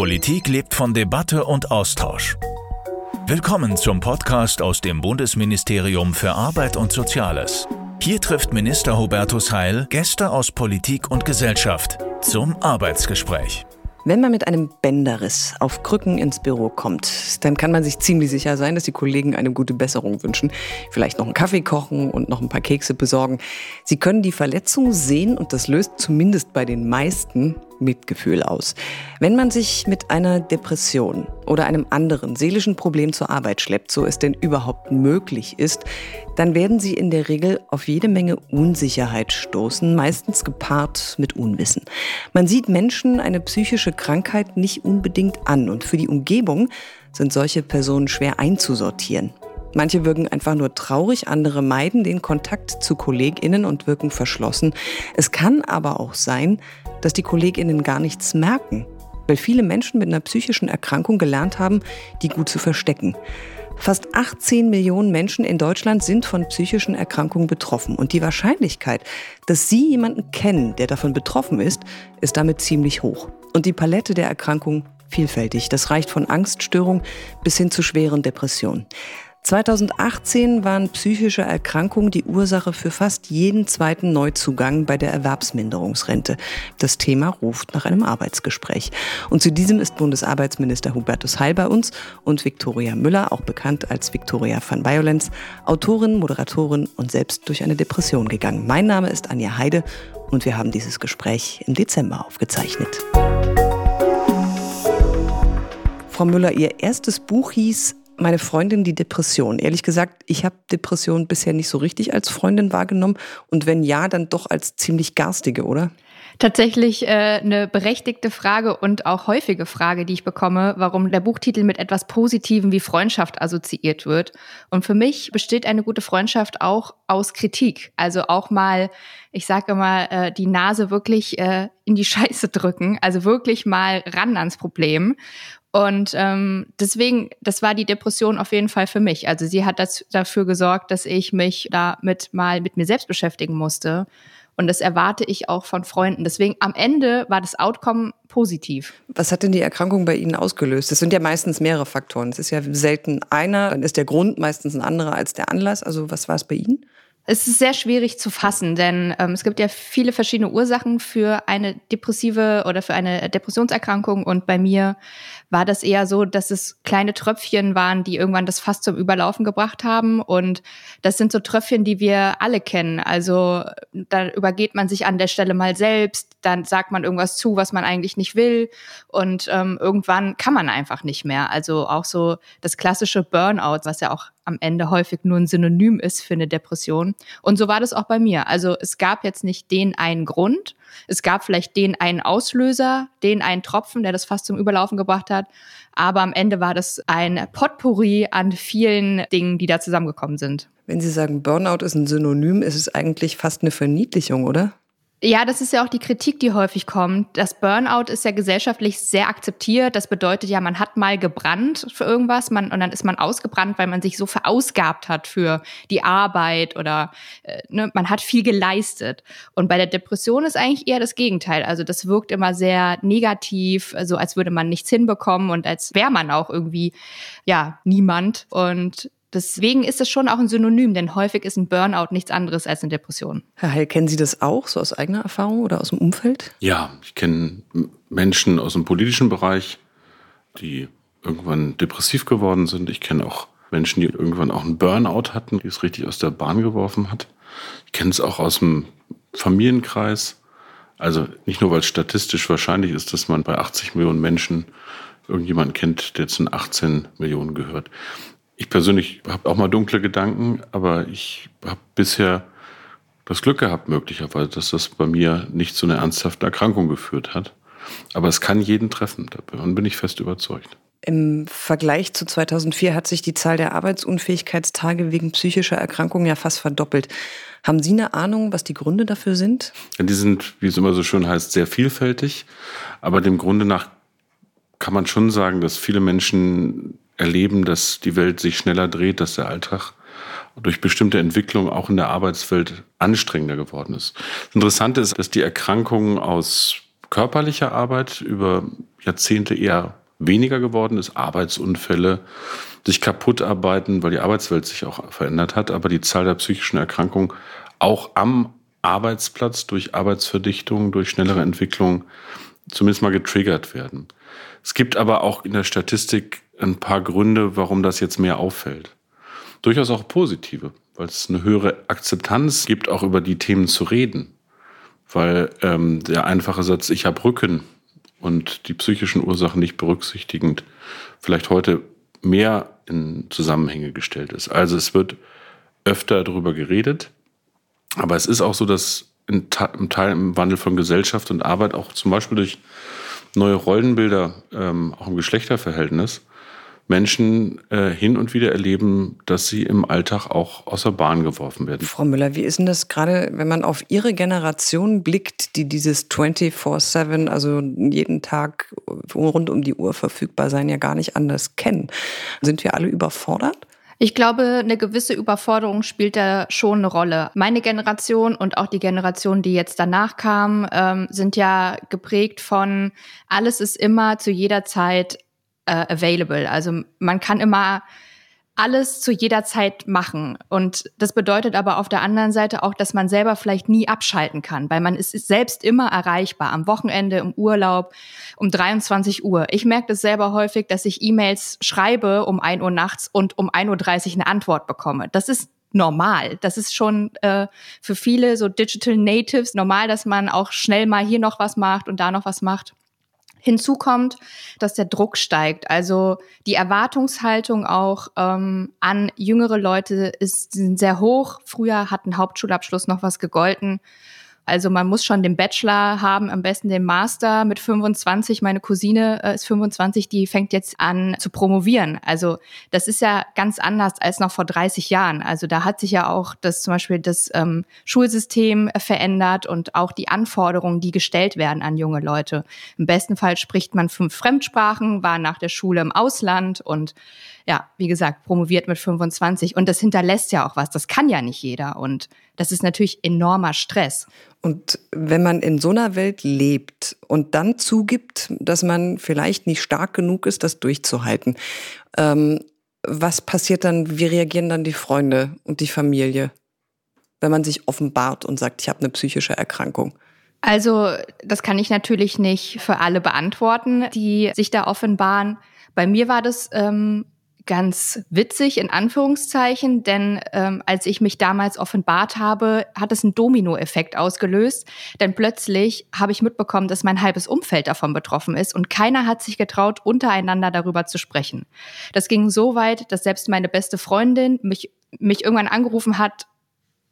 Politik lebt von Debatte und Austausch. Willkommen zum Podcast aus dem Bundesministerium für Arbeit und Soziales. Hier trifft Minister Hubertus Heil Gäste aus Politik und Gesellschaft zum Arbeitsgespräch. Wenn man mit einem Bänderriss auf Krücken ins Büro kommt, dann kann man sich ziemlich sicher sein, dass die Kollegen eine gute Besserung wünschen. Vielleicht noch einen Kaffee kochen und noch ein paar Kekse besorgen. Sie können die Verletzung sehen und das löst zumindest bei den meisten Mitgefühl aus. Wenn man sich mit einer Depression oder einem anderen seelischen Problem zur Arbeit schleppt, so es denn überhaupt möglich ist, dann werden sie in der Regel auf jede Menge Unsicherheit stoßen, meistens gepaart mit Unwissen. Man sieht Menschen eine psychische Krankheit nicht unbedingt an und für die Umgebung sind solche Personen schwer einzusortieren. Manche wirken einfach nur traurig, andere meiden den Kontakt zu Kolleginnen und wirken verschlossen. Es kann aber auch sein, dass die Kolleginnen gar nichts merken, weil viele Menschen mit einer psychischen Erkrankung gelernt haben, die gut zu verstecken. Fast 18 Millionen Menschen in Deutschland sind von psychischen Erkrankungen betroffen. Und die Wahrscheinlichkeit, dass Sie jemanden kennen, der davon betroffen ist, ist damit ziemlich hoch. Und die Palette der Erkrankung vielfältig. Das reicht von Angststörung bis hin zu schweren Depressionen. 2018 waren psychische Erkrankungen die Ursache für fast jeden zweiten Neuzugang bei der Erwerbsminderungsrente. Das Thema ruft nach einem Arbeitsgespräch. Und zu diesem ist Bundesarbeitsminister Hubertus Heil bei uns und Viktoria Müller, auch bekannt als Viktoria van Violence, Autorin, Moderatorin und selbst durch eine Depression gegangen. Mein Name ist Anja Heide und wir haben dieses Gespräch im Dezember aufgezeichnet. Frau Müller, Ihr erstes Buch hieß meine Freundin die Depression. Ehrlich gesagt, ich habe Depression bisher nicht so richtig als Freundin wahrgenommen und wenn ja, dann doch als ziemlich garstige, oder? Tatsächlich äh, eine berechtigte Frage und auch häufige Frage, die ich bekomme, warum der Buchtitel mit etwas Positivem wie Freundschaft assoziiert wird. Und für mich besteht eine gute Freundschaft auch aus Kritik. Also auch mal, ich sage mal, äh, die Nase wirklich äh, in die Scheiße drücken, also wirklich mal ran ans Problem. Und ähm, deswegen, das war die Depression auf jeden Fall für mich. Also sie hat das, dafür gesorgt, dass ich mich damit mal mit mir selbst beschäftigen musste. Und das erwarte ich auch von Freunden. Deswegen am Ende war das Outcome positiv. Was hat denn die Erkrankung bei Ihnen ausgelöst? Es sind ja meistens mehrere Faktoren. Es ist ja selten einer, dann ist der Grund meistens ein anderer als der Anlass. Also was war es bei Ihnen? Es ist sehr schwierig zu fassen, denn ähm, es gibt ja viele verschiedene Ursachen für eine depressive oder für eine Depressionserkrankung. Und bei mir war das eher so, dass es kleine Tröpfchen waren, die irgendwann das Fass zum Überlaufen gebracht haben. Und das sind so Tröpfchen, die wir alle kennen. Also da übergeht man sich an der Stelle mal selbst, dann sagt man irgendwas zu, was man eigentlich nicht will. Und ähm, irgendwann kann man einfach nicht mehr. Also auch so das klassische Burnout, was ja auch am Ende häufig nur ein Synonym ist für eine Depression. Und so war das auch bei mir. Also es gab jetzt nicht den einen Grund. Es gab vielleicht den einen Auslöser, den einen Tropfen, der das fast zum Überlaufen gebracht hat. Aber am Ende war das ein Potpourri an vielen Dingen, die da zusammengekommen sind. Wenn Sie sagen, Burnout ist ein Synonym, ist es eigentlich fast eine Verniedlichung, oder? Ja, das ist ja auch die Kritik, die häufig kommt. Das Burnout ist ja gesellschaftlich sehr akzeptiert. Das bedeutet ja, man hat mal gebrannt für irgendwas man, und dann ist man ausgebrannt, weil man sich so verausgabt hat für die Arbeit oder äh, ne, man hat viel geleistet. Und bei der Depression ist eigentlich eher das Gegenteil. Also das wirkt immer sehr negativ, so als würde man nichts hinbekommen und als wäre man auch irgendwie ja niemand. Und Deswegen ist es schon auch ein Synonym, denn häufig ist ein Burnout nichts anderes als eine Depression. Herr Heil, kennen Sie das auch, so aus eigener Erfahrung oder aus dem Umfeld? Ja, ich kenne Menschen aus dem politischen Bereich, die irgendwann depressiv geworden sind. Ich kenne auch Menschen, die irgendwann auch einen Burnout hatten, die es richtig aus der Bahn geworfen hat. Ich kenne es auch aus dem Familienkreis. Also nicht nur, weil es statistisch wahrscheinlich ist, dass man bei 80 Millionen Menschen irgendjemanden kennt, der zu den 18 Millionen gehört. Ich persönlich habe auch mal dunkle Gedanken, aber ich habe bisher das Glück gehabt, möglicherweise, dass das bei mir nicht zu einer ernsthaften Erkrankung geführt hat. Aber es kann jeden treffen, davon bin ich fest überzeugt. Im Vergleich zu 2004 hat sich die Zahl der Arbeitsunfähigkeitstage wegen psychischer Erkrankungen ja fast verdoppelt. Haben Sie eine Ahnung, was die Gründe dafür sind? Ja, die sind, wie es immer so schön heißt, sehr vielfältig. Aber dem Grunde nach kann man schon sagen, dass viele Menschen erleben, dass die Welt sich schneller dreht, dass der Alltag durch bestimmte Entwicklungen auch in der Arbeitswelt anstrengender geworden ist. Das Interessante ist, dass die Erkrankungen aus körperlicher Arbeit über Jahrzehnte eher weniger geworden ist. Arbeitsunfälle, sich kaputt arbeiten, weil die Arbeitswelt sich auch verändert hat, aber die Zahl der psychischen Erkrankungen auch am Arbeitsplatz durch Arbeitsverdichtung, durch schnellere Entwicklung zumindest mal getriggert werden. Es gibt aber auch in der Statistik ein paar Gründe, warum das jetzt mehr auffällt. Durchaus auch positive, weil es eine höhere Akzeptanz gibt, auch über die Themen zu reden. Weil ähm, der einfache Satz, ich habe Rücken und die psychischen Ursachen nicht berücksichtigend, vielleicht heute mehr in Zusammenhänge gestellt ist. Also es wird öfter darüber geredet, aber es ist auch so, dass im Teil im Wandel von Gesellschaft und Arbeit auch zum Beispiel durch neue Rollenbilder, ähm, auch im Geschlechterverhältnis, Menschen äh, hin und wieder erleben, dass sie im Alltag auch aus der Bahn geworfen werden. Frau Müller, wie ist denn das gerade, wenn man auf Ihre Generation blickt, die dieses 24-7, also jeden Tag rund um die Uhr verfügbar sein, ja gar nicht anders kennen? Sind wir alle überfordert? Ich glaube, eine gewisse Überforderung spielt da schon eine Rolle. Meine Generation und auch die Generation, die jetzt danach kam, ähm, sind ja geprägt von, alles ist immer zu jeder Zeit äh, available. Also man kann immer alles zu jeder Zeit machen. Und das bedeutet aber auf der anderen Seite auch, dass man selber vielleicht nie abschalten kann, weil man ist selbst immer erreichbar, am Wochenende, im Urlaub, um 23 Uhr. Ich merke das selber häufig, dass ich E-Mails schreibe um 1 Uhr nachts und um 1.30 Uhr eine Antwort bekomme. Das ist normal. Das ist schon äh, für viele so Digital Natives normal, dass man auch schnell mal hier noch was macht und da noch was macht. Hinzu kommt, dass der Druck steigt. Also die Erwartungshaltung auch ähm, an jüngere Leute ist sehr hoch. Früher hat ein Hauptschulabschluss noch was gegolten. Also man muss schon den Bachelor haben, am besten den Master mit 25. Meine Cousine äh, ist 25, die fängt jetzt an zu promovieren. Also das ist ja ganz anders als noch vor 30 Jahren. Also da hat sich ja auch das zum Beispiel das ähm, Schulsystem verändert und auch die Anforderungen, die gestellt werden an junge Leute. Im besten Fall spricht man fünf Fremdsprachen, war nach der Schule im Ausland und ja, wie gesagt, promoviert mit 25. Und das hinterlässt ja auch was. Das kann ja nicht jeder. Und das ist natürlich enormer Stress. Und wenn man in so einer Welt lebt und dann zugibt, dass man vielleicht nicht stark genug ist, das durchzuhalten, ähm, was passiert dann? Wie reagieren dann die Freunde und die Familie, wenn man sich offenbart und sagt, ich habe eine psychische Erkrankung? Also, das kann ich natürlich nicht für alle beantworten, die sich da offenbaren. Bei mir war das ähm, ganz witzig in Anführungszeichen, denn ähm, als ich mich damals offenbart habe, hat es einen Dominoeffekt ausgelöst, denn plötzlich habe ich mitbekommen, dass mein halbes Umfeld davon betroffen ist und keiner hat sich getraut, untereinander darüber zu sprechen. Das ging so weit, dass selbst meine beste Freundin mich mich irgendwann angerufen hat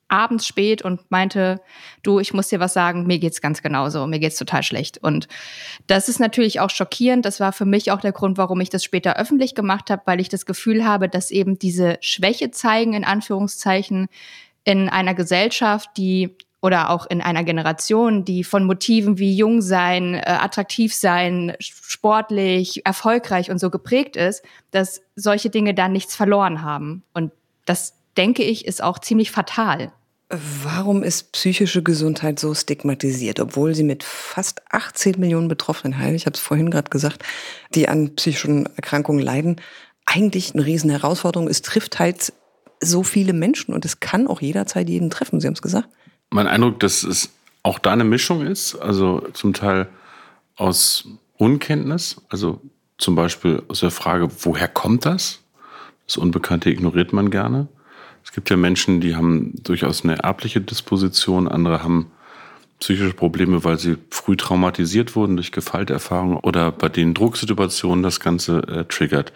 abends spät und meinte, du, ich muss dir was sagen, mir geht's ganz genauso, mir geht's total schlecht. Und das ist natürlich auch schockierend. Das war für mich auch der Grund, warum ich das später öffentlich gemacht habe, weil ich das Gefühl habe, dass eben diese Schwäche zeigen, in Anführungszeichen, in einer Gesellschaft, die oder auch in einer Generation, die von Motiven wie jung sein, äh, attraktiv sein, sportlich, erfolgreich und so geprägt ist, dass solche Dinge da nichts verloren haben. Und das denke ich, ist auch ziemlich fatal. Warum ist psychische Gesundheit so stigmatisiert, obwohl sie mit fast 18 Millionen Betroffenen heilt, ich habe es vorhin gerade gesagt, die an psychischen Erkrankungen leiden, eigentlich eine riesen Herausforderung. Es trifft halt so viele Menschen und es kann auch jederzeit jeden treffen, Sie haben es gesagt. Mein Eindruck, dass es auch da eine Mischung ist, also zum Teil aus Unkenntnis, also zum Beispiel aus der Frage, woher kommt das? Das Unbekannte ignoriert man gerne. Es gibt ja Menschen, die haben durchaus eine erbliche Disposition, andere haben psychische Probleme, weil sie früh traumatisiert wurden durch Gewalterfahrungen oder bei den Drucksituationen das Ganze äh, triggert.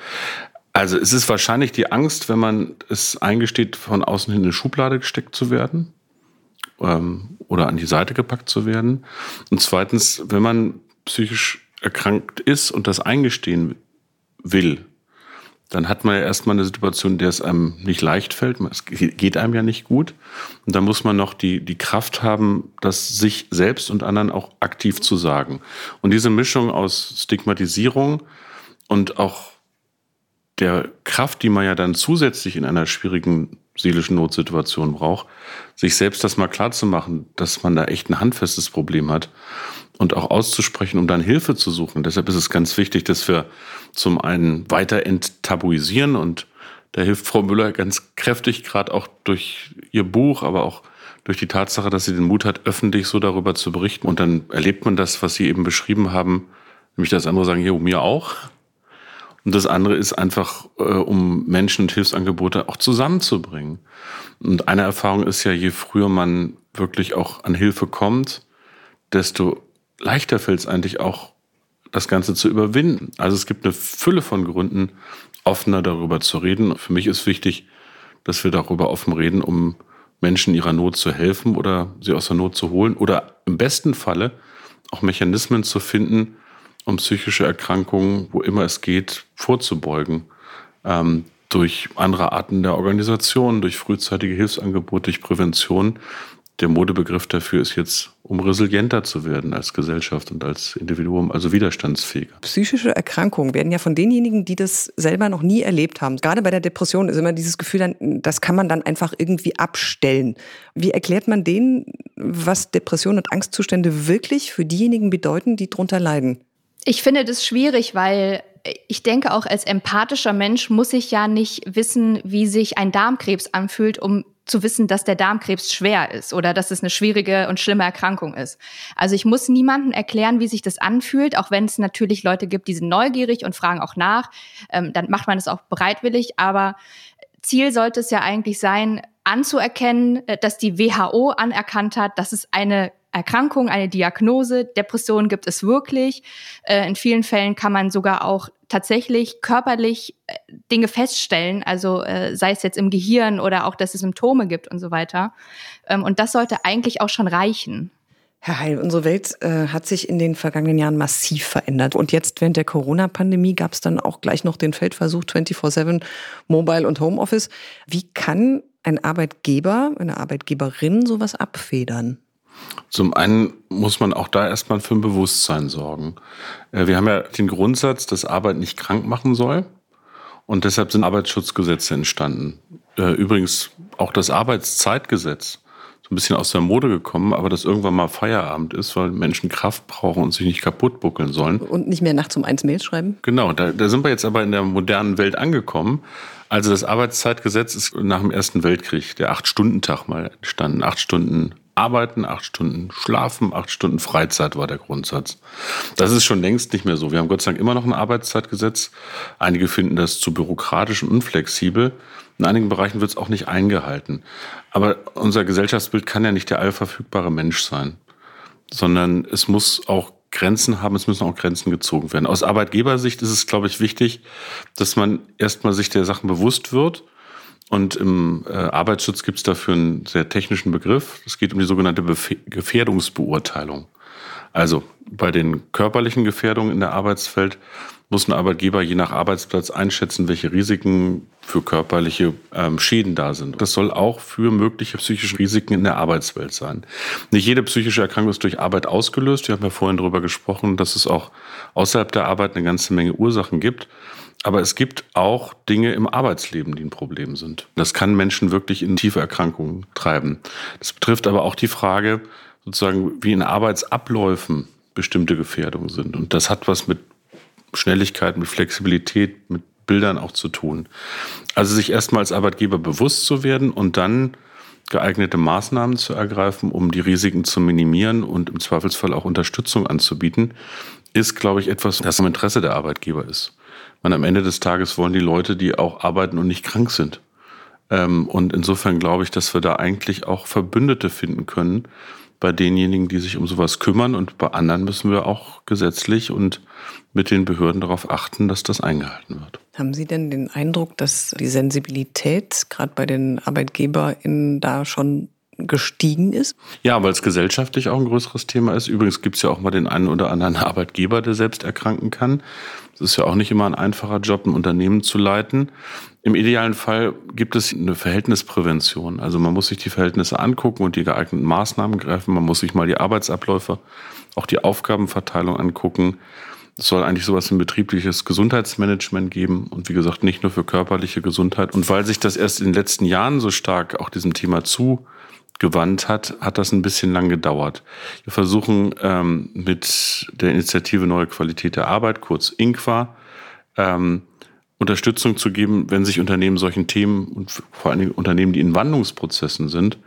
Also es ist wahrscheinlich die Angst, wenn man es eingesteht, von außen hin in eine Schublade gesteckt zu werden ähm, oder an die Seite gepackt zu werden. Und zweitens, wenn man psychisch erkrankt ist und das eingestehen will, dann hat man ja erstmal eine Situation, in der es einem nicht leicht fällt. Es geht einem ja nicht gut. Und dann muss man noch die, die Kraft haben, das sich selbst und anderen auch aktiv zu sagen. Und diese Mischung aus Stigmatisierung und auch der Kraft, die man ja dann zusätzlich in einer schwierigen seelischen Notsituation braucht, sich selbst das mal klar zu machen, dass man da echt ein handfestes Problem hat und auch auszusprechen, um dann Hilfe zu suchen. Deshalb ist es ganz wichtig, dass wir zum einen weiter enttabuisieren und da hilft Frau Müller ganz kräftig, gerade auch durch ihr Buch, aber auch durch die Tatsache, dass sie den Mut hat, öffentlich so darüber zu berichten. Und dann erlebt man das, was Sie eben beschrieben haben, nämlich dass andere sagen, ja, mir auch. Und das andere ist einfach, äh, um Menschen und Hilfsangebote auch zusammenzubringen. Und eine Erfahrung ist ja, je früher man wirklich auch an Hilfe kommt, desto leichter fällt es eigentlich auch, das Ganze zu überwinden. Also es gibt eine Fülle von Gründen, offener darüber zu reden. Für mich ist wichtig, dass wir darüber offen reden, um Menschen ihrer Not zu helfen oder sie aus der Not zu holen oder im besten Falle auch Mechanismen zu finden, um psychische Erkrankungen, wo immer es geht, vorzubeugen. Ähm, durch andere Arten der Organisation, durch frühzeitige Hilfsangebote, durch Prävention. Der Modebegriff dafür ist jetzt, um resilienter zu werden als Gesellschaft und als Individuum, also widerstandsfähiger. Psychische Erkrankungen werden ja von denjenigen, die das selber noch nie erlebt haben. Gerade bei der Depression ist immer dieses Gefühl, das kann man dann einfach irgendwie abstellen. Wie erklärt man denen, was Depression und Angstzustände wirklich für diejenigen bedeuten, die darunter leiden? Ich finde das schwierig, weil ich denke auch als empathischer Mensch muss ich ja nicht wissen, wie sich ein Darmkrebs anfühlt, um zu wissen, dass der Darmkrebs schwer ist oder dass es eine schwierige und schlimme Erkrankung ist. Also ich muss niemandem erklären, wie sich das anfühlt, auch wenn es natürlich Leute gibt, die sind neugierig und fragen auch nach. Ähm, dann macht man es auch bereitwillig. Aber Ziel sollte es ja eigentlich sein, anzuerkennen, äh, dass die WHO anerkannt hat, dass es eine Erkrankung, eine Diagnose. Depression gibt es wirklich. Äh, in vielen Fällen kann man sogar auch tatsächlich körperlich äh, Dinge feststellen, also äh, sei es jetzt im Gehirn oder auch, dass es Symptome gibt und so weiter. Ähm, und das sollte eigentlich auch schon reichen. Herr Heil, unsere Welt äh, hat sich in den vergangenen Jahren massiv verändert. Und jetzt während der Corona-Pandemie gab es dann auch gleich noch den Feldversuch 24-7 Mobile und Homeoffice. Wie kann ein Arbeitgeber, eine Arbeitgeberin sowas abfedern? Zum einen muss man auch da erstmal für ein Bewusstsein sorgen. Äh, wir haben ja den Grundsatz, dass Arbeit nicht krank machen soll. Und deshalb sind Arbeitsschutzgesetze entstanden. Äh, übrigens auch das Arbeitszeitgesetz. So ein bisschen aus der Mode gekommen, aber dass irgendwann mal Feierabend ist, weil Menschen Kraft brauchen und sich nicht kaputt buckeln sollen. Und nicht mehr nachts um eins Mails schreiben? Genau, da, da sind wir jetzt aber in der modernen Welt angekommen. Also das Arbeitszeitgesetz ist nach dem Ersten Weltkrieg, der Acht-Stunden-Tag mal entstanden. Acht Stunden Arbeiten, acht Stunden schlafen, acht Stunden Freizeit war der Grundsatz. Das ist schon längst nicht mehr so. Wir haben Gott sei Dank immer noch ein Arbeitszeitgesetz. Einige finden das zu bürokratisch und unflexibel. In einigen Bereichen wird es auch nicht eingehalten. Aber unser Gesellschaftsbild kann ja nicht der allverfügbare Mensch sein, sondern es muss auch Grenzen haben, es müssen auch Grenzen gezogen werden. Aus Arbeitgebersicht ist es, glaube ich, wichtig, dass man erstmal sich der Sachen bewusst wird und im äh, Arbeitsschutz gibt es dafür einen sehr technischen Begriff. Es geht um die sogenannte Bef Gefährdungsbeurteilung. Also bei den körperlichen Gefährdungen in der Arbeitswelt muss ein Arbeitgeber je nach Arbeitsplatz einschätzen, welche Risiken für körperliche ähm, Schäden da sind. Das soll auch für mögliche psychische Risiken in der Arbeitswelt sein. Nicht jede psychische Erkrankung ist durch Arbeit ausgelöst. Wir haben ja vorhin darüber gesprochen, dass es auch außerhalb der Arbeit eine ganze Menge Ursachen gibt. Aber es gibt auch Dinge im Arbeitsleben, die ein Problem sind. Das kann Menschen wirklich in tiefe Erkrankungen treiben. Das betrifft aber auch die Frage, sozusagen, wie in Arbeitsabläufen bestimmte Gefährdungen sind. Und das hat was mit Schnelligkeit, mit Flexibilität, mit Bildern auch zu tun. Also sich erstmal als Arbeitgeber bewusst zu werden und dann geeignete Maßnahmen zu ergreifen, um die Risiken zu minimieren und im Zweifelsfall auch Unterstützung anzubieten, ist, glaube ich, etwas, das im Interesse der Arbeitgeber ist. Man am Ende des Tages wollen die Leute, die auch arbeiten und nicht krank sind. Ähm, und insofern glaube ich, dass wir da eigentlich auch Verbündete finden können bei denjenigen, die sich um sowas kümmern. Und bei anderen müssen wir auch gesetzlich und mit den Behörden darauf achten, dass das eingehalten wird. Haben Sie denn den Eindruck, dass die Sensibilität gerade bei den ArbeitgeberInnen da schon gestiegen ist? Ja, weil es gesellschaftlich auch ein größeres Thema ist. Übrigens gibt es ja auch mal den einen oder anderen Arbeitgeber, der selbst erkranken kann. Es ist ja auch nicht immer ein einfacher Job, ein Unternehmen zu leiten. Im idealen Fall gibt es eine Verhältnisprävention. Also man muss sich die Verhältnisse angucken und die geeigneten Maßnahmen greifen. Man muss sich mal die Arbeitsabläufe, auch die Aufgabenverteilung angucken. Es soll eigentlich sowas wie ein betriebliches Gesundheitsmanagement geben und wie gesagt nicht nur für körperliche Gesundheit. Und weil sich das erst in den letzten Jahren so stark auch diesem Thema zu gewandt hat, hat das ein bisschen lang gedauert. Wir versuchen ähm, mit der Initiative Neue Qualität der Arbeit, kurz INQUA, ähm, Unterstützung zu geben, wenn sich Unternehmen solchen Themen und vor Dingen Unternehmen, die in Wandlungsprozessen sind,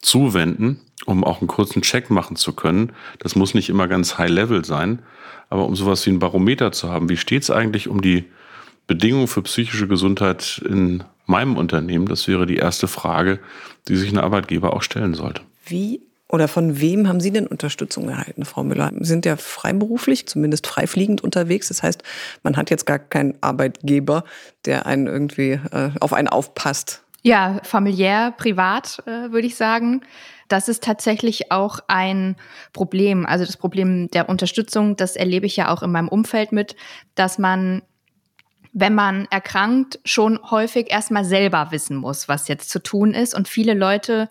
zuwenden, um auch einen kurzen Check machen zu können. Das muss nicht immer ganz high-level sein, aber um sowas wie ein Barometer zu haben. Wie steht es eigentlich um die Bedingungen für psychische Gesundheit in meinem Unternehmen? Das wäre die erste Frage, die sich ein Arbeitgeber auch stellen sollte. Wie oder von wem haben Sie denn Unterstützung erhalten, Frau Müller? Sie sind ja freiberuflich, zumindest freifliegend unterwegs. Das heißt, man hat jetzt gar keinen Arbeitgeber, der einen irgendwie äh, auf einen aufpasst. Ja, familiär, privat äh, würde ich sagen. Das ist tatsächlich auch ein Problem. Also das Problem der Unterstützung, das erlebe ich ja auch in meinem Umfeld mit, dass man wenn man erkrankt, schon häufig erstmal selber wissen muss, was jetzt zu tun ist. Und viele Leute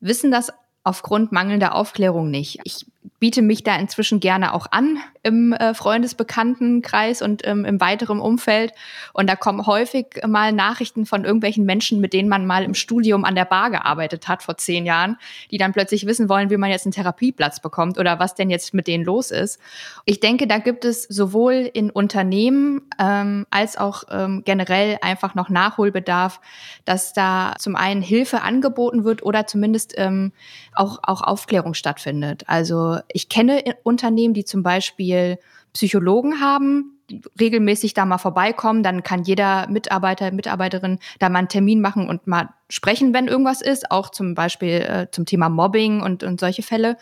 wissen das aufgrund mangelnder Aufklärung nicht. Ich biete mich da inzwischen gerne auch an im äh, Freundesbekanntenkreis und ähm, im weiteren Umfeld. Und da kommen häufig mal Nachrichten von irgendwelchen Menschen, mit denen man mal im Studium an der Bar gearbeitet hat vor zehn Jahren, die dann plötzlich wissen wollen, wie man jetzt einen Therapieplatz bekommt oder was denn jetzt mit denen los ist. Ich denke, da gibt es sowohl in Unternehmen ähm, als auch ähm, generell einfach noch Nachholbedarf, dass da zum einen Hilfe angeboten wird oder zumindest ähm, auch, auch Aufklärung stattfindet. Also ich kenne Unternehmen, die zum Beispiel Psychologen haben, die regelmäßig da mal vorbeikommen, dann kann jeder Mitarbeiter, Mitarbeiterin da mal einen Termin machen und mal sprechen, wenn irgendwas ist, auch zum Beispiel äh, zum Thema Mobbing und, und solche Fälle.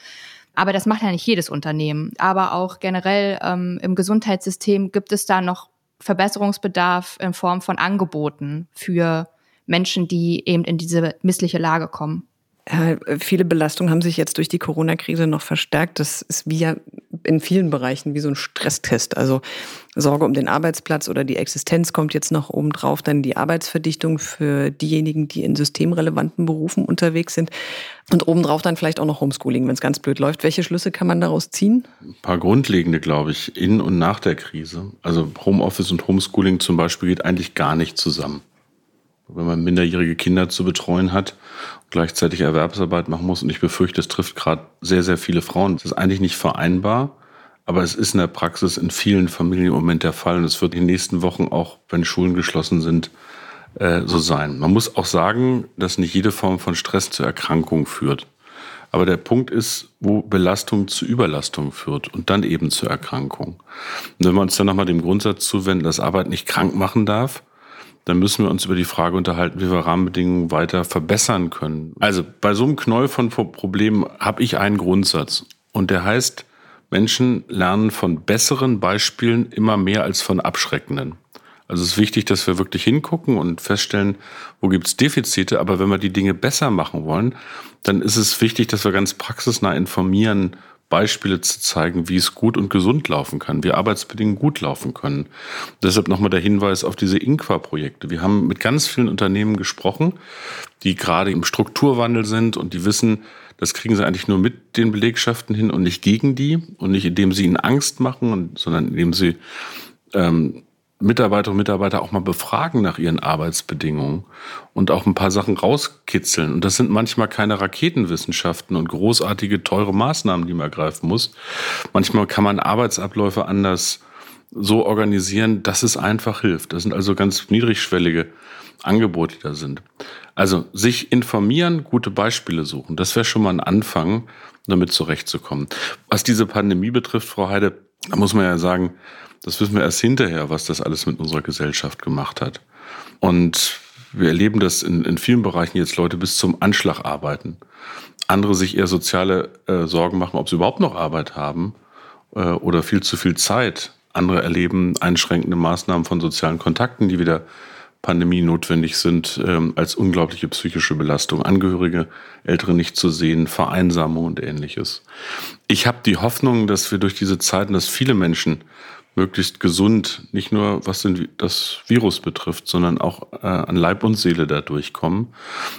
Aber das macht ja nicht jedes Unternehmen. Aber auch generell ähm, im Gesundheitssystem gibt es da noch Verbesserungsbedarf in Form von Angeboten für Menschen, die eben in diese missliche Lage kommen. Ja, viele Belastungen haben sich jetzt durch die Corona-Krise noch verstärkt. Das ist wie ja in vielen Bereichen wie so ein Stresstest. Also Sorge um den Arbeitsplatz oder die Existenz kommt jetzt noch obendrauf. Dann die Arbeitsverdichtung für diejenigen, die in systemrelevanten Berufen unterwegs sind. Und obendrauf dann vielleicht auch noch Homeschooling, wenn es ganz blöd läuft. Welche Schlüsse kann man daraus ziehen? Ein paar grundlegende, glaube ich, in und nach der Krise. Also Homeoffice und Homeschooling zum Beispiel geht eigentlich gar nicht zusammen wenn man minderjährige Kinder zu betreuen hat, gleichzeitig Erwerbsarbeit machen muss. Und ich befürchte, es trifft gerade sehr, sehr viele Frauen. Das ist eigentlich nicht vereinbar, aber es ist in der Praxis in vielen Familien im Moment der Fall. Und es wird in den nächsten Wochen auch, wenn Schulen geschlossen sind, äh, so sein. Man muss auch sagen, dass nicht jede Form von Stress zur Erkrankung führt. Aber der Punkt ist, wo Belastung zu Überlastung führt und dann eben zur Erkrankung. Und wenn wir uns dann nochmal dem Grundsatz zuwenden, dass Arbeit nicht krank machen darf, dann müssen wir uns über die Frage unterhalten, wie wir Rahmenbedingungen weiter verbessern können. Also bei so einem Knäuel von Problemen habe ich einen Grundsatz und der heißt, Menschen lernen von besseren Beispielen immer mehr als von abschreckenden. Also es ist wichtig, dass wir wirklich hingucken und feststellen, wo gibt es Defizite. Aber wenn wir die Dinge besser machen wollen, dann ist es wichtig, dass wir ganz praxisnah informieren, Beispiele zu zeigen, wie es gut und gesund laufen kann, wie Arbeitsbedingungen gut laufen können. Deshalb nochmal der Hinweis auf diese Inqua-Projekte. Wir haben mit ganz vielen Unternehmen gesprochen, die gerade im Strukturwandel sind und die wissen, das kriegen sie eigentlich nur mit den Belegschaften hin und nicht gegen die und nicht indem sie ihnen Angst machen, sondern indem sie ähm, Mitarbeiterinnen und Mitarbeiter auch mal befragen nach ihren Arbeitsbedingungen und auch ein paar Sachen rauskitzeln. Und das sind manchmal keine Raketenwissenschaften und großartige, teure Maßnahmen, die man ergreifen muss. Manchmal kann man Arbeitsabläufe anders so organisieren, dass es einfach hilft. Das sind also ganz niedrigschwellige Angebote, die da sind. Also sich informieren, gute Beispiele suchen, das wäre schon mal ein Anfang, damit zurechtzukommen. Was diese Pandemie betrifft, Frau Heide, da muss man ja sagen, das wissen wir erst hinterher, was das alles mit unserer Gesellschaft gemacht hat. Und wir erleben das in, in vielen Bereichen jetzt Leute bis zum Anschlag arbeiten. Andere sich eher soziale äh, Sorgen machen, ob sie überhaupt noch Arbeit haben äh, oder viel zu viel Zeit. Andere erleben einschränkende Maßnahmen von sozialen Kontakten, die wieder Pandemie notwendig sind, ähm, als unglaubliche psychische Belastung. Angehörige, Ältere nicht zu sehen, Vereinsamung und ähnliches. Ich habe die Hoffnung, dass wir durch diese Zeiten, dass viele Menschen möglichst gesund, nicht nur was das Virus betrifft, sondern auch äh, an Leib und Seele da durchkommen.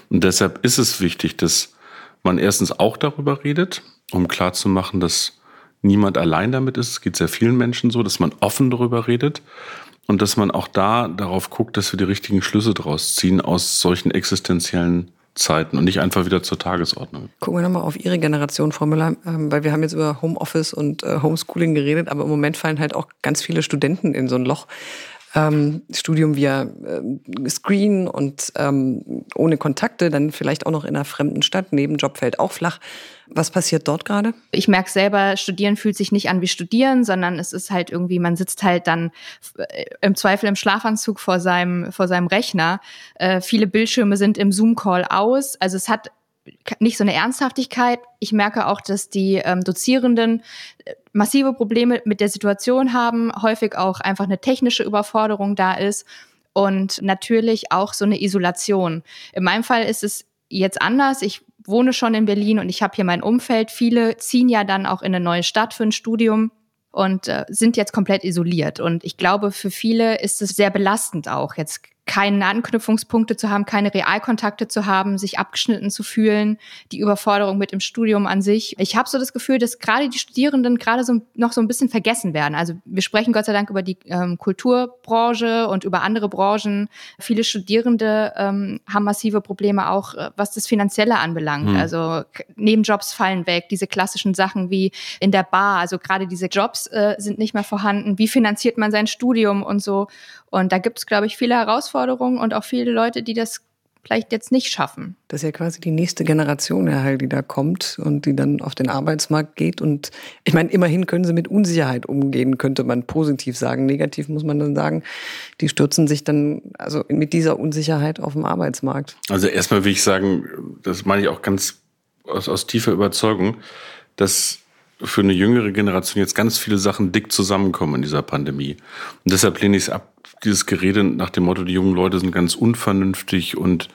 Und deshalb ist es wichtig, dass man erstens auch darüber redet, um klarzumachen, dass niemand allein damit ist. Es geht sehr vielen Menschen so, dass man offen darüber redet und dass man auch da darauf guckt, dass wir die richtigen Schlüsse daraus ziehen aus solchen existenziellen Zeiten und nicht einfach wieder zur Tagesordnung. Gucken wir nochmal auf Ihre Generation, Frau Müller, ähm, weil wir haben jetzt über Homeoffice und äh, Homeschooling geredet, aber im Moment fallen halt auch ganz viele Studenten in so ein Loch ähm, Studium via äh, Screen und ähm, ohne Kontakte, dann vielleicht auch noch in einer fremden Stadt, Nebenjob fällt auch flach. Was passiert dort gerade? Ich merke selber, Studieren fühlt sich nicht an wie Studieren, sondern es ist halt irgendwie, man sitzt halt dann äh, im Zweifel im Schlafanzug vor seinem, vor seinem Rechner. Äh, viele Bildschirme sind im Zoom-Call aus. Also es hat nicht so eine Ernsthaftigkeit. Ich merke auch, dass die ähm, Dozierenden äh, massive Probleme mit der Situation haben, häufig auch einfach eine technische Überforderung da ist und natürlich auch so eine Isolation. In meinem Fall ist es jetzt anders. Ich wohne schon in Berlin und ich habe hier mein Umfeld. Viele ziehen ja dann auch in eine neue Stadt für ein Studium und äh, sind jetzt komplett isoliert. Und ich glaube, für viele ist es sehr belastend auch, jetzt keine Anknüpfungspunkte zu haben, keine Realkontakte zu haben, sich abgeschnitten zu fühlen, die Überforderung mit dem Studium an sich. Ich habe so das Gefühl, dass gerade die Studierenden gerade so noch so ein bisschen vergessen werden. Also wir sprechen Gott sei Dank über die ähm, Kulturbranche und über andere Branchen. Viele Studierende ähm, haben massive Probleme auch, äh, was das Finanzielle anbelangt. Hm. Also Nebenjobs fallen weg, diese klassischen Sachen wie in der Bar. Also gerade diese Jobs äh, sind nicht mehr vorhanden. Wie finanziert man sein Studium und so? Und da gibt es, glaube ich, viele Herausforderungen und auch viele Leute, die das vielleicht jetzt nicht schaffen. Das ist ja quasi die nächste Generation, Herr Heil, die da kommt und die dann auf den Arbeitsmarkt geht. Und ich meine, immerhin können sie mit Unsicherheit umgehen, könnte man positiv sagen. Negativ muss man dann sagen, die stürzen sich dann also mit dieser Unsicherheit auf dem Arbeitsmarkt. Also erstmal will ich sagen, das meine ich auch ganz aus, aus tiefer Überzeugung, dass für eine jüngere Generation jetzt ganz viele Sachen dick zusammenkommen in dieser Pandemie. Und deshalb lehne ich es ab, dieses Gerede nach dem Motto, die jungen Leute sind ganz unvernünftig und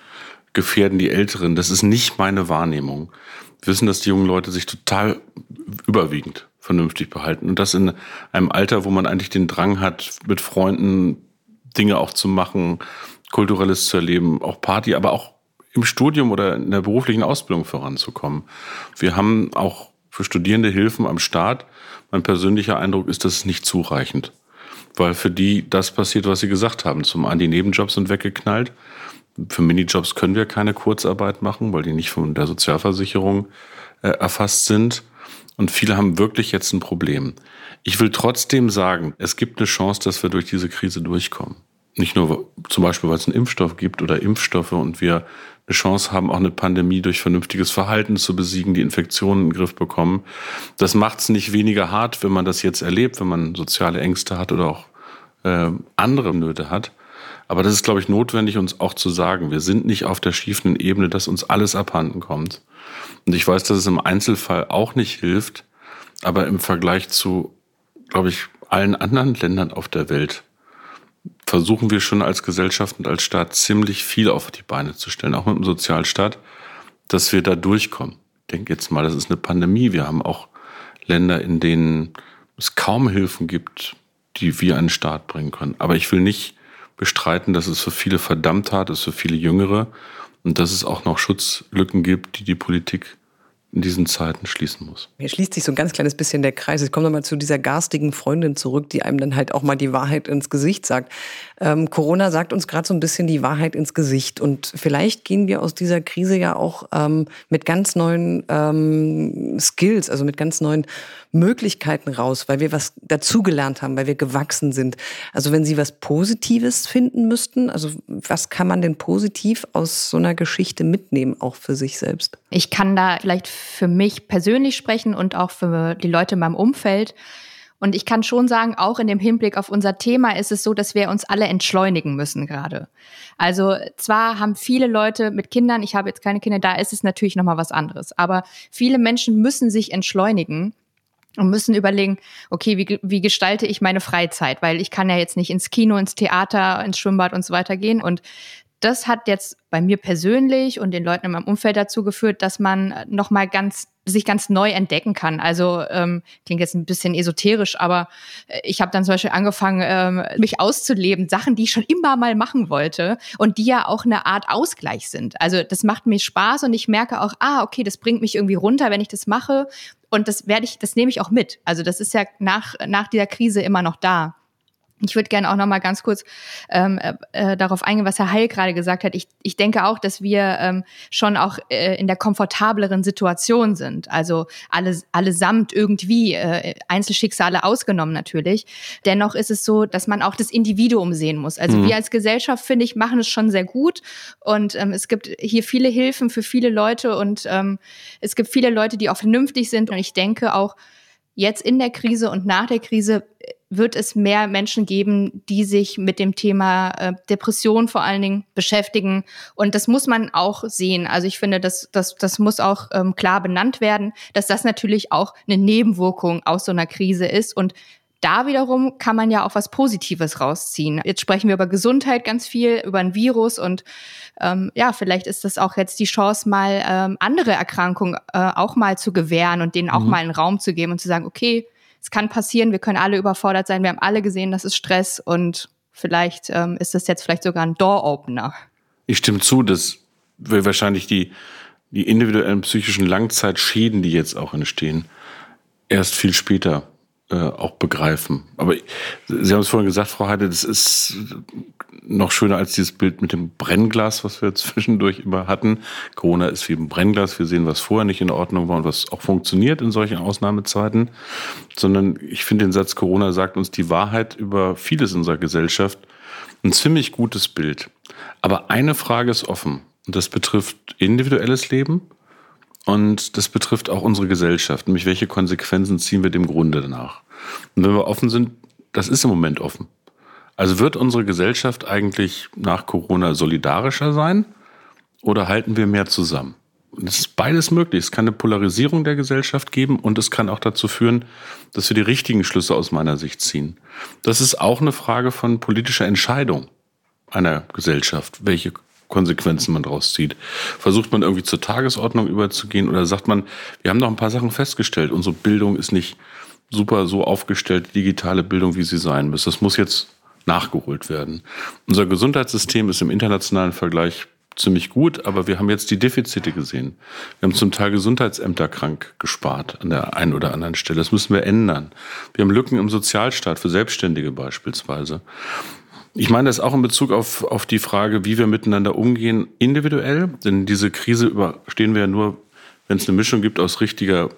gefährden die Älteren. Das ist nicht meine Wahrnehmung. Wir wissen, dass die jungen Leute sich total überwiegend vernünftig behalten. Und das in einem Alter, wo man eigentlich den Drang hat, mit Freunden Dinge auch zu machen, kulturelles zu erleben, auch Party, aber auch im Studium oder in der beruflichen Ausbildung voranzukommen. Wir haben auch für Studierende Hilfen am Start. Mein persönlicher Eindruck ist, das ist nicht zureichend. Weil für die das passiert, was sie gesagt haben. Zum einen, die Nebenjobs sind weggeknallt. Für Minijobs können wir keine Kurzarbeit machen, weil die nicht von der Sozialversicherung äh, erfasst sind. Und viele haben wirklich jetzt ein Problem. Ich will trotzdem sagen, es gibt eine Chance, dass wir durch diese Krise durchkommen. Nicht nur zum Beispiel, weil es einen Impfstoff gibt oder Impfstoffe und wir eine Chance haben, auch eine Pandemie durch vernünftiges Verhalten zu besiegen, die Infektionen in den Griff bekommen. Das macht es nicht weniger hart, wenn man das jetzt erlebt, wenn man soziale Ängste hat oder auch äh, andere Nöte hat. Aber das ist, glaube ich, notwendig, uns auch zu sagen. Wir sind nicht auf der schiefen Ebene, dass uns alles abhanden kommt. Und ich weiß, dass es im Einzelfall auch nicht hilft, aber im Vergleich zu, glaube ich, allen anderen Ländern auf der Welt versuchen wir schon als Gesellschaft und als Staat ziemlich viel auf die Beine zu stellen, auch mit dem Sozialstaat, dass wir da durchkommen. Ich denke jetzt mal, das ist eine Pandemie. Wir haben auch Länder, in denen es kaum Hilfen gibt, die wir an den Staat bringen können. Aber ich will nicht bestreiten, dass es für viele verdammt hart ist, für viele Jüngere und dass es auch noch Schutzlücken gibt, die die Politik in diesen Zeiten schließen muss. Hier schließt sich so ein ganz kleines bisschen der Kreis. Ich komme nochmal zu dieser garstigen Freundin zurück, die einem dann halt auch mal die Wahrheit ins Gesicht sagt. Ähm, Corona sagt uns gerade so ein bisschen die Wahrheit ins Gesicht. Und vielleicht gehen wir aus dieser Krise ja auch ähm, mit ganz neuen ähm, Skills, also mit ganz neuen Möglichkeiten raus, weil wir was dazugelernt haben, weil wir gewachsen sind. Also wenn Sie was Positives finden müssten, also was kann man denn positiv aus so einer Geschichte mitnehmen, auch für sich selbst? Ich kann da vielleicht für mich persönlich sprechen und auch für die Leute in meinem Umfeld. Und ich kann schon sagen, auch in dem Hinblick auf unser Thema ist es so, dass wir uns alle entschleunigen müssen gerade. Also zwar haben viele Leute mit Kindern, ich habe jetzt keine Kinder, da ist es natürlich noch mal was anderes, aber viele Menschen müssen sich entschleunigen und müssen überlegen, okay, wie, wie gestalte ich meine Freizeit? Weil ich kann ja jetzt nicht ins Kino, ins Theater, ins Schwimmbad und so weiter gehen. Und das hat jetzt bei mir persönlich und den Leuten in meinem Umfeld dazu geführt, dass man noch mal ganz sich ganz neu entdecken kann. Also ähm, klingt jetzt ein bisschen esoterisch, aber äh, ich habe dann zum Beispiel angefangen, ähm, mich auszuleben, Sachen, die ich schon immer mal machen wollte und die ja auch eine Art Ausgleich sind. Also das macht mir Spaß und ich merke auch, ah, okay, das bringt mich irgendwie runter, wenn ich das mache und das werde ich, das nehme ich auch mit. Also das ist ja nach nach dieser Krise immer noch da. Ich würde gerne auch noch mal ganz kurz ähm, äh, äh, darauf eingehen, was Herr Heil gerade gesagt hat. Ich, ich denke auch, dass wir ähm, schon auch äh, in der komfortableren Situation sind. Also alle, allesamt irgendwie, äh, Einzelschicksale ausgenommen natürlich. Dennoch ist es so, dass man auch das Individuum sehen muss. Also mhm. wir als Gesellschaft, finde ich, machen es schon sehr gut. Und ähm, es gibt hier viele Hilfen für viele Leute und ähm, es gibt viele Leute, die auch vernünftig sind. Und ich denke auch, jetzt in der Krise und nach der Krise wird es mehr Menschen geben, die sich mit dem Thema äh, Depression vor allen Dingen beschäftigen. Und das muss man auch sehen. Also ich finde, das, das, das muss auch ähm, klar benannt werden, dass das natürlich auch eine Nebenwirkung aus so einer Krise ist. Und da wiederum kann man ja auch was Positives rausziehen. Jetzt sprechen wir über Gesundheit ganz viel, über ein Virus und ähm, ja, vielleicht ist das auch jetzt die Chance, mal ähm, andere Erkrankungen äh, auch mal zu gewähren und denen auch mhm. mal einen Raum zu geben und zu sagen, okay, es kann passieren, wir können alle überfordert sein, wir haben alle gesehen, das ist Stress und vielleicht ähm, ist das jetzt vielleicht sogar ein Door-Opener. Ich stimme zu, dass wir wahrscheinlich die, die individuellen psychischen Langzeitschäden, die jetzt auch entstehen, erst viel später äh, auch begreifen. Aber Sie haben es vorhin gesagt, Frau Heide, das ist noch schöner als dieses Bild mit dem Brennglas, was wir zwischendurch immer hatten. Corona ist wie ein Brennglas. Wir sehen, was vorher nicht in Ordnung war und was auch funktioniert in solchen Ausnahmezeiten. Sondern ich finde den Satz, Corona sagt uns die Wahrheit über vieles in unserer Gesellschaft. Ein ziemlich gutes Bild. Aber eine Frage ist offen. Und das betrifft individuelles Leben und das betrifft auch unsere Gesellschaft. Nämlich, welche Konsequenzen ziehen wir dem Grunde danach? Und wenn wir offen sind, das ist im Moment offen. Also wird unsere Gesellschaft eigentlich nach Corona solidarischer sein oder halten wir mehr zusammen? Es ist beides möglich. Es kann eine Polarisierung der Gesellschaft geben und es kann auch dazu führen, dass wir die richtigen Schlüsse aus meiner Sicht ziehen. Das ist auch eine Frage von politischer Entscheidung einer Gesellschaft, welche Konsequenzen man daraus zieht. Versucht man irgendwie zur Tagesordnung überzugehen oder sagt man, wir haben noch ein paar Sachen festgestellt, unsere Bildung ist nicht super so aufgestellt, digitale Bildung, wie sie sein muss. Das muss jetzt nachgeholt werden. Unser Gesundheitssystem ist im internationalen Vergleich ziemlich gut, aber wir haben jetzt die Defizite gesehen. Wir haben zum Teil Gesundheitsämter krank gespart an der einen oder anderen Stelle. Das müssen wir ändern. Wir haben Lücken im Sozialstaat für Selbstständige beispielsweise. Ich meine das auch in Bezug auf, auf die Frage, wie wir miteinander umgehen, individuell. Denn diese Krise überstehen wir ja nur, wenn es eine Mischung gibt aus richtiger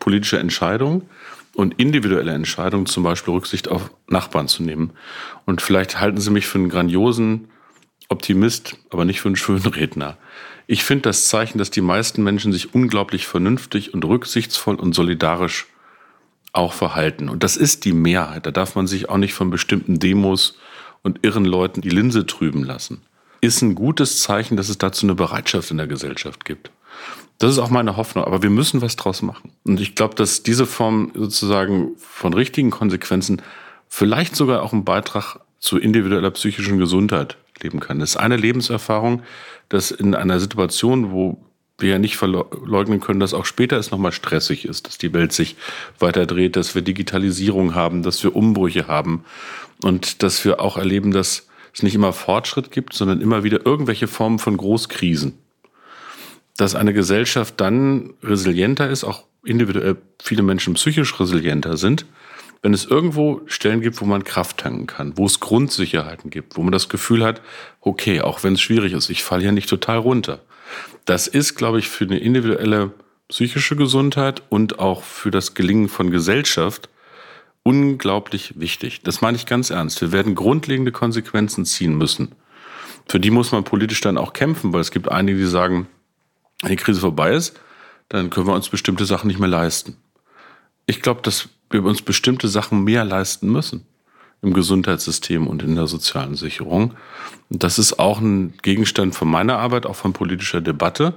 politischer Entscheidung und individuelle Entscheidungen, zum Beispiel Rücksicht auf Nachbarn zu nehmen. Und vielleicht halten Sie mich für einen grandiosen Optimist, aber nicht für einen schönen Redner. Ich finde das Zeichen, dass die meisten Menschen sich unglaublich vernünftig und rücksichtsvoll und solidarisch auch verhalten. Und das ist die Mehrheit. Da darf man sich auch nicht von bestimmten Demos und irren Leuten die Linse trüben lassen. Ist ein gutes Zeichen, dass es dazu eine Bereitschaft in der Gesellschaft gibt. Das ist auch meine Hoffnung, aber wir müssen was draus machen. Und ich glaube, dass diese Form sozusagen von richtigen Konsequenzen vielleicht sogar auch einen Beitrag zu individueller psychischen Gesundheit leben kann. Das ist eine Lebenserfahrung, dass in einer Situation, wo wir ja nicht verleugnen können, dass auch später es nochmal stressig ist, dass die Welt sich weiter dreht, dass wir Digitalisierung haben, dass wir Umbrüche haben und dass wir auch erleben, dass es nicht immer Fortschritt gibt, sondern immer wieder irgendwelche Formen von Großkrisen dass eine Gesellschaft dann resilienter ist, auch individuell viele Menschen psychisch resilienter sind, wenn es irgendwo Stellen gibt, wo man Kraft tanken kann, wo es Grundsicherheiten gibt, wo man das Gefühl hat, okay, auch wenn es schwierig ist, ich falle ja nicht total runter. Das ist, glaube ich, für eine individuelle psychische Gesundheit und auch für das Gelingen von Gesellschaft unglaublich wichtig. Das meine ich ganz ernst. Wir werden grundlegende Konsequenzen ziehen müssen. Für die muss man politisch dann auch kämpfen, weil es gibt einige, die sagen, wenn die Krise vorbei ist, dann können wir uns bestimmte Sachen nicht mehr leisten. Ich glaube, dass wir uns bestimmte Sachen mehr leisten müssen im Gesundheitssystem und in der sozialen Sicherung. Das ist auch ein Gegenstand von meiner Arbeit, auch von politischer Debatte,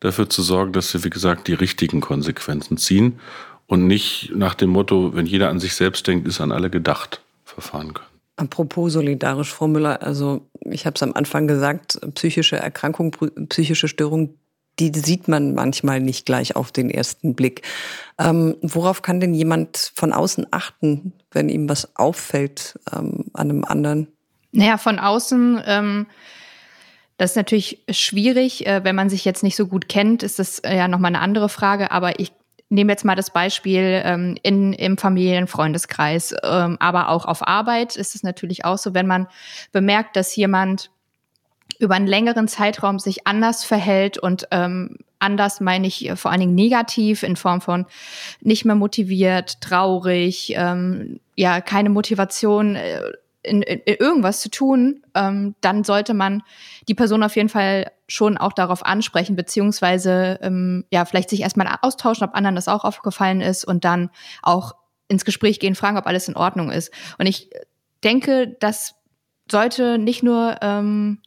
dafür zu sorgen, dass wir, wie gesagt, die richtigen Konsequenzen ziehen und nicht nach dem Motto, wenn jeder an sich selbst denkt, ist an alle gedacht, verfahren können. Apropos solidarisch, Frau Müller, also ich habe es am Anfang gesagt, psychische Erkrankung, psychische Störung die sieht man manchmal nicht gleich auf den ersten Blick. Ähm, worauf kann denn jemand von außen achten, wenn ihm was auffällt ähm, an einem anderen? Naja, von außen, ähm, das ist natürlich schwierig. Äh, wenn man sich jetzt nicht so gut kennt, ist das äh, ja nochmal eine andere Frage. Aber ich nehme jetzt mal das Beispiel ähm, in, im Familienfreundeskreis, ähm, aber auch auf Arbeit ist es natürlich auch so, wenn man bemerkt, dass jemand über einen längeren Zeitraum sich anders verhält und ähm, anders meine ich vor allen Dingen negativ in Form von nicht mehr motiviert, traurig, ähm, ja, keine Motivation äh, in, in, irgendwas zu tun, ähm, dann sollte man die Person auf jeden Fall schon auch darauf ansprechen, beziehungsweise ähm, ja, vielleicht sich erstmal austauschen, ob anderen das auch aufgefallen ist und dann auch ins Gespräch gehen, fragen, ob alles in Ordnung ist. Und ich denke, das sollte nicht nur ähm,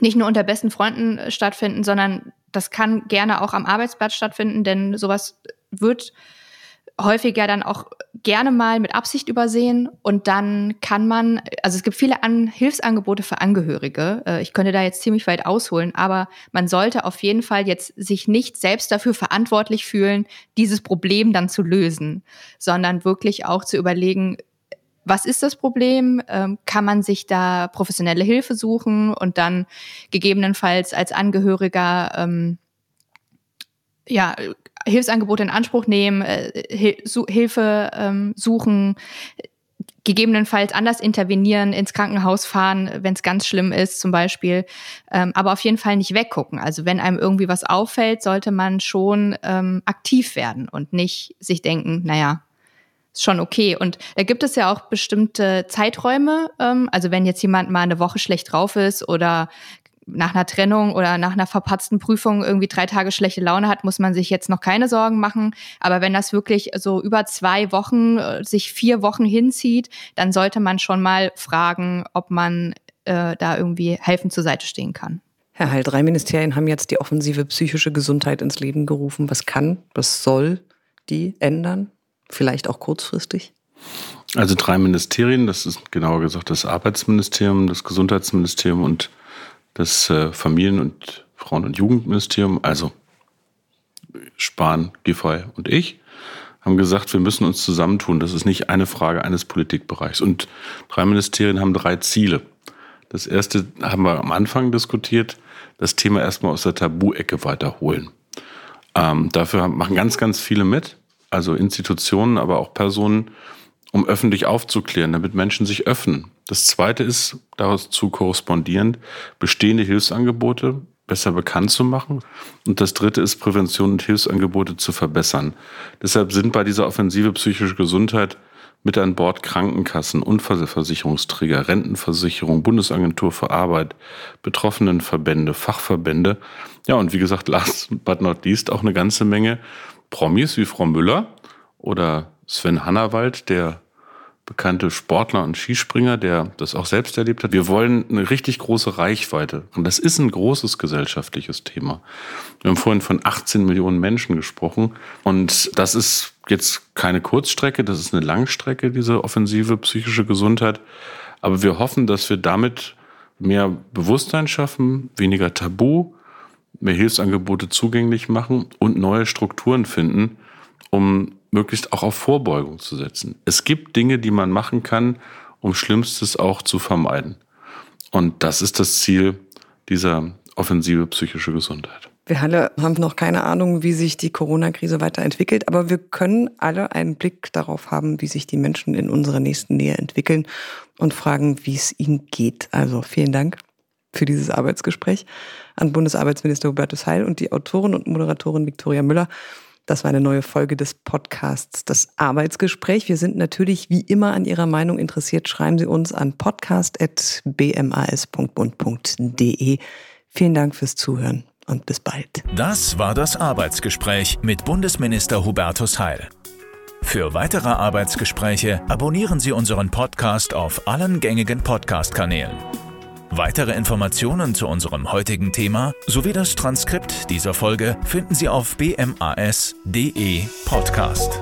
nicht nur unter besten Freunden äh, stattfinden, sondern das kann gerne auch am Arbeitsplatz stattfinden, denn sowas wird häufiger dann auch gerne mal mit Absicht übersehen und dann kann man, also es gibt viele An Hilfsangebote für Angehörige. Äh, ich könnte da jetzt ziemlich weit ausholen, aber man sollte auf jeden Fall jetzt sich nicht selbst dafür verantwortlich fühlen, dieses Problem dann zu lösen, sondern wirklich auch zu überlegen, was ist das Problem? Ähm, kann man sich da professionelle Hilfe suchen und dann gegebenenfalls als Angehöriger ähm, ja, Hilfsangebote in Anspruch nehmen, äh, Hilfe ähm, suchen, gegebenenfalls anders intervenieren, ins Krankenhaus fahren, wenn es ganz schlimm ist zum Beispiel, ähm, aber auf jeden Fall nicht weggucken. Also wenn einem irgendwie was auffällt, sollte man schon ähm, aktiv werden und nicht sich denken, naja, schon okay. Und da gibt es ja auch bestimmte Zeiträume. Ähm, also wenn jetzt jemand mal eine Woche schlecht drauf ist oder nach einer Trennung oder nach einer verpatzten Prüfung irgendwie drei Tage schlechte Laune hat, muss man sich jetzt noch keine Sorgen machen. Aber wenn das wirklich so über zwei Wochen, äh, sich vier Wochen hinzieht, dann sollte man schon mal fragen, ob man äh, da irgendwie helfen zur Seite stehen kann. Herr Heil, drei Ministerien haben jetzt die offensive psychische Gesundheit ins Leben gerufen. Was kann, was soll die ändern? Vielleicht auch kurzfristig? Also drei Ministerien, das ist genauer gesagt das Arbeitsministerium, das Gesundheitsministerium und das äh, Familien- und Frauen- und Jugendministerium, also Spahn, Giffey und ich, haben gesagt, wir müssen uns zusammentun. Das ist nicht eine Frage eines Politikbereichs. Und drei Ministerien haben drei Ziele. Das erste haben wir am Anfang diskutiert, das Thema erstmal aus der Tabu-Ecke weiterholen. Ähm, dafür machen ganz, ganz viele mit also Institutionen, aber auch Personen, um öffentlich aufzuklären, damit Menschen sich öffnen. Das Zweite ist, daraus zu korrespondierend, bestehende Hilfsangebote besser bekannt zu machen. Und das Dritte ist, Prävention und Hilfsangebote zu verbessern. Deshalb sind bei dieser Offensive psychische Gesundheit mit an Bord Krankenkassen, Unfallversicherungsträger, Rentenversicherung, Bundesagentur für Arbeit, Betroffenenverbände, Fachverbände. Ja, und wie gesagt, last but not least auch eine ganze Menge Promis wie Frau Müller oder Sven Hannawald, der bekannte Sportler und Skispringer, der das auch selbst erlebt hat. Wir wollen eine richtig große Reichweite. Und das ist ein großes gesellschaftliches Thema. Wir haben vorhin von 18 Millionen Menschen gesprochen. Und das ist jetzt keine Kurzstrecke, das ist eine Langstrecke, diese offensive psychische Gesundheit. Aber wir hoffen, dass wir damit mehr Bewusstsein schaffen, weniger Tabu, mehr Hilfsangebote zugänglich machen und neue Strukturen finden, um möglichst auch auf Vorbeugung zu setzen. Es gibt Dinge, die man machen kann, um Schlimmstes auch zu vermeiden. Und das ist das Ziel dieser offensive psychische Gesundheit. Wir alle haben noch keine Ahnung, wie sich die Corona-Krise weiterentwickelt, aber wir können alle einen Blick darauf haben, wie sich die Menschen in unserer nächsten Nähe entwickeln und fragen, wie es ihnen geht. Also vielen Dank für dieses Arbeitsgespräch an Bundesarbeitsminister Hubertus Heil und die Autorin und Moderatorin Viktoria Müller. Das war eine neue Folge des Podcasts Das Arbeitsgespräch. Wir sind natürlich wie immer an Ihrer Meinung interessiert. Schreiben Sie uns an podcast.bmas.bund.de. Vielen Dank fürs Zuhören und bis bald. Das war das Arbeitsgespräch mit Bundesminister Hubertus Heil. Für weitere Arbeitsgespräche abonnieren Sie unseren Podcast auf allen gängigen Podcast-Kanälen. Weitere Informationen zu unserem heutigen Thema sowie das Transkript dieser Folge finden Sie auf bmas.de Podcast.